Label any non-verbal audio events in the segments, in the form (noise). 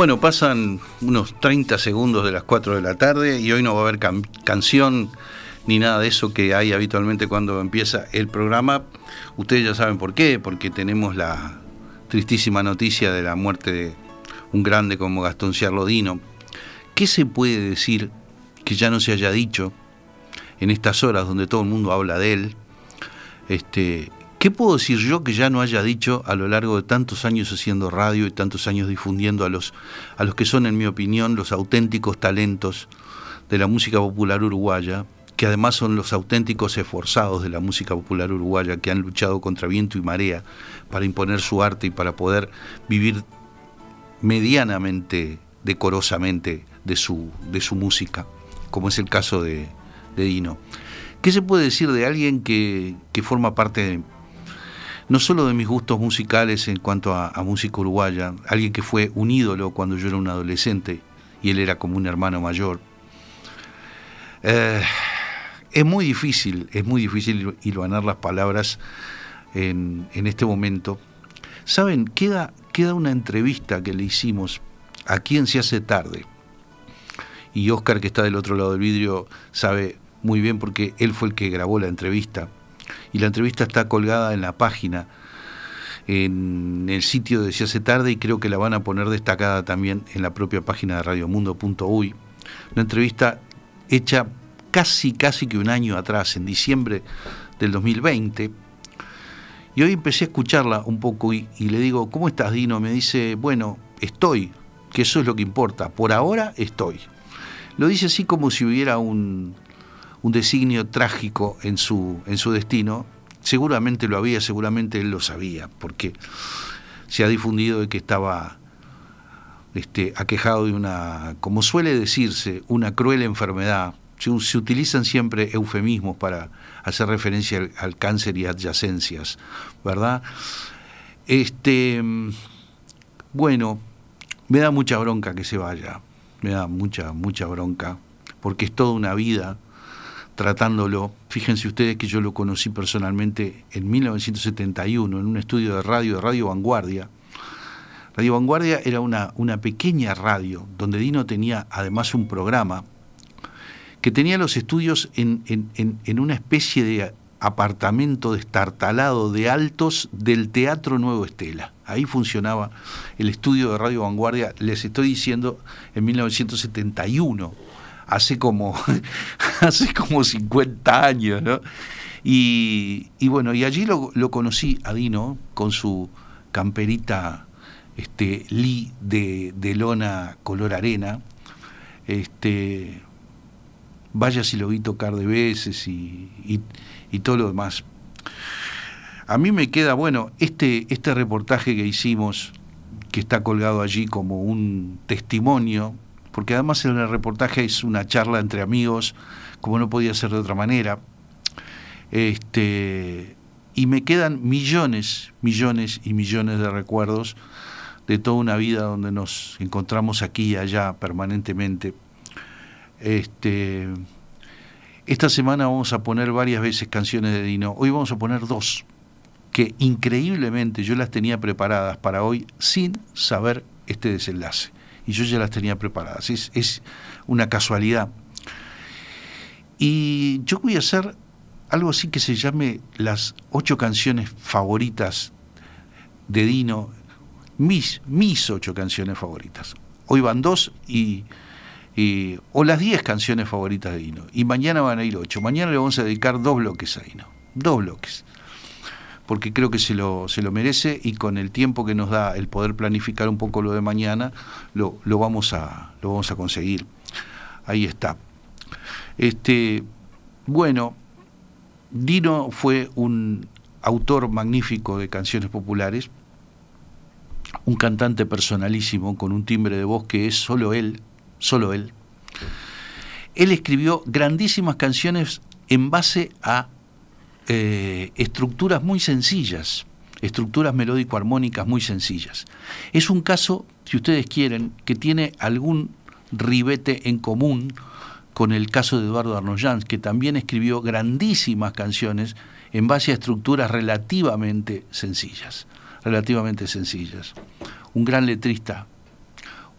Bueno, pasan unos 30 segundos de las 4 de la tarde y hoy no va a haber canción ni nada de eso que hay habitualmente cuando empieza el programa. Ustedes ya saben por qué, porque tenemos la tristísima noticia de la muerte de un grande como Gastón Ciarlodino. ¿Qué se puede decir que ya no se haya dicho en estas horas donde todo el mundo habla de él? Este, ¿Qué puedo decir yo que ya no haya dicho a lo largo de tantos años haciendo radio y tantos años difundiendo a los, a los que son, en mi opinión, los auténticos talentos de la música popular uruguaya, que además son los auténticos esforzados de la música popular uruguaya, que han luchado contra viento y marea para imponer su arte y para poder vivir medianamente, decorosamente de su, de su música, como es el caso de, Dino. ¿Qué se puede decir de alguien que, que forma parte de no solo de mis gustos musicales en cuanto a, música uruguaya, alguien que fue un ídolo cuando yo era un adolescente y él era como un hermano mayor. Eh, es muy difícil, es muy difícil hilvanar las palabras en, este momento. Saben, queda, queda una entrevista que le hicimos a quien se hace tarde. Y Oscar, que está del otro lado del vidrio, sabe muy bien porque él fue el que grabó la entrevista y la entrevista está colgada en la página, en el sitio de Si hace tarde y creo que la van a poner destacada también en la propia página de radiomundo.uy. Una entrevista hecha casi, casi que un año atrás, en diciembre del 2020. Y hoy empecé a escucharla un poco y, y le digo, ¿cómo estás, Dino? Me dice, bueno, estoy, que eso es lo que importa. Por ahora estoy. Lo dice así como si hubiera un, un designio trágico en su, en su destino, seguramente lo había, seguramente él lo sabía, porque se ha difundido de que estaba este, aquejado de una, como suele decirse, una cruel enfermedad. Se, utilizan siempre eufemismos para hacer referencia al, cáncer y adyacencias, ¿verdad? Este, bueno, me da mucha bronca que se vaya, me da mucha, mucha bronca, porque es toda una vida tratándolo. Fíjense ustedes que yo lo conocí personalmente en 1971 en un estudio de radio, de Radio Vanguardia. Radio Vanguardia era una, una pequeña radio donde Dino tenía además un programa que tenía los estudios en, en una especie de apartamento destartalado de altos del Teatro Nuevo Estela. Ahí funcionaba el estudio de Radio Vanguardia, les estoy diciendo, en 1971 hace como, (laughs) hace como 50 años, ¿no? Y, bueno, y allí lo, conocí a Dino con su camperita este, Lee de, lona color arena. Este, vaya si lo vi tocar de veces y, y, todo lo demás. A mí me queda, bueno, este, este reportaje que hicimos, que está colgado allí como un testimonio porque además en el reportaje es una charla entre amigos, como no podía ser de otra manera. Este, y me quedan millones, millones y millones de recuerdos de toda una vida donde nos encontramos aquí y allá permanentemente. Este, esta semana vamos a poner varias veces canciones de Dino. Hoy vamos a poner dos, que increíblemente yo las tenía preparadas para hoy sin saber este desenlace y yo ya las tenía preparadas. Es, una casualidad. Y yo voy a hacer algo así que se llame las ocho canciones favoritas de Dino, mis, mis ocho canciones favoritas. Hoy van dos y, o las diez canciones favoritas de Dino. Y mañana van a ir ocho. Mañana le vamos a dedicar dos bloques a Dino. Dos bloques porque creo que se lo, se lo merece y con el tiempo que nos da el poder planificar un poco lo de mañana, lo, vamos, a, lo vamos a conseguir. Ahí está. Este, bueno, Dino fue un autor magnífico de canciones populares, un cantante personalísimo con un timbre de voz que es solo él, solo él. Él escribió grandísimas canciones en base a eh, estructuras muy sencillas, estructuras melódico-armónicas muy sencillas. Es un caso, si ustedes quieren, que tiene algún ribete en común con el caso de Eduardo Arnoyans, que también escribió grandísimas canciones en base a estructuras relativamente sencillas, relativamente sencillas. Un gran letrista,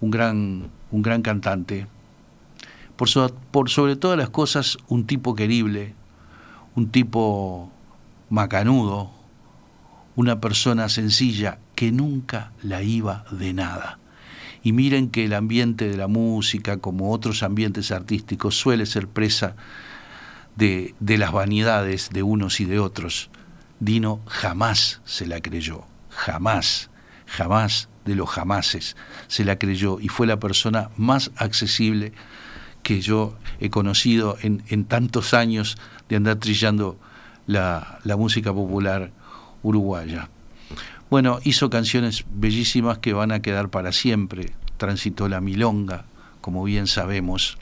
un gran, un gran cantante, por, por sobre todas las cosas un tipo querible, un tipo macanudo, una persona sencilla que nunca la iba de nada. Y miren que el ambiente de la música, como otros ambientes artísticos, suele ser presa de, de las vanidades de unos y de otros. Dino jamás se la creyó, jamás, jamás de los jamases se la creyó y fue la persona más accesible que yo he conocido en, en tantos años de andar trillando la, la música popular uruguaya. Bueno, hizo canciones bellísimas que van a quedar para siempre. Transitó la milonga, como bien sabemos.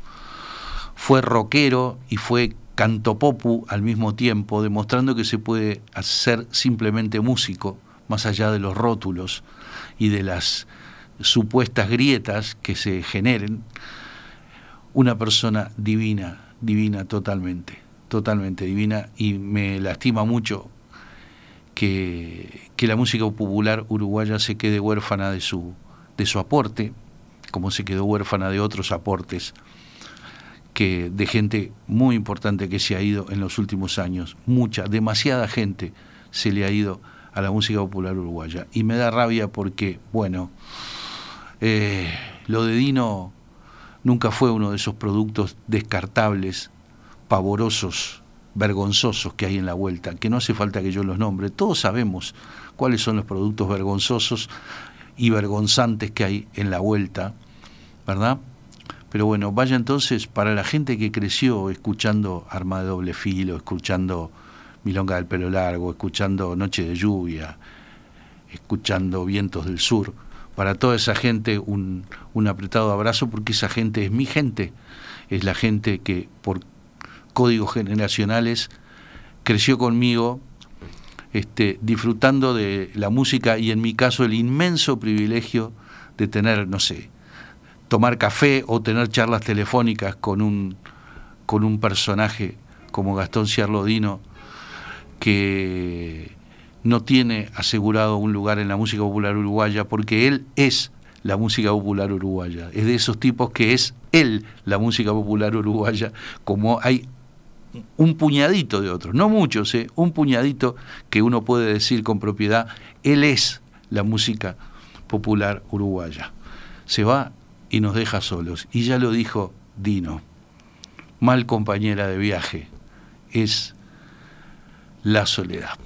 Fue rockero y fue cantopopu al mismo tiempo, demostrando que se puede hacer simplemente músico, más allá de los rótulos y de las supuestas grietas que se generen. Una persona divina, divina totalmente, totalmente divina, y me lastima mucho que, que la música popular uruguaya se quede huérfana de su, de su aporte, como se quedó huérfana de otros aportes que de gente muy importante que se ha ido en los últimos años, mucha, demasiada gente se le ha ido a la música popular uruguaya. Y me da rabia porque, bueno, eh, lo de Dino nunca fue uno de esos productos descartables, pavorosos, vergonzosos que hay en la vuelta, que no hace falta que yo los nombre. Todos sabemos cuáles son los productos vergonzosos y vergonzantes que hay en la vuelta, ¿verdad? Pero bueno, vaya entonces para la gente que creció escuchando Arma de doble filo, escuchando Milonga del pelo largo, escuchando Noche de lluvia, escuchando Vientos del Sur, para toda esa gente un, un apretado abrazo porque esa gente es mi gente, es la gente que por códigos generacionales creció conmigo este, disfrutando de la música y en mi caso el inmenso privilegio de tener, no sé, tomar café o tener charlas telefónicas con un, con un personaje como Gastón Ciarlodino que no tiene asegurado un lugar en la música popular uruguaya porque él es la música popular uruguaya. Es de esos tipos que es él la música popular uruguaya, como hay un puñadito de otros, no muchos, ¿eh? un puñadito que uno puede decir con propiedad, él es la música popular uruguaya. Se va y nos deja solos. Y ya lo dijo Dino, mal compañera de viaje es la soledad.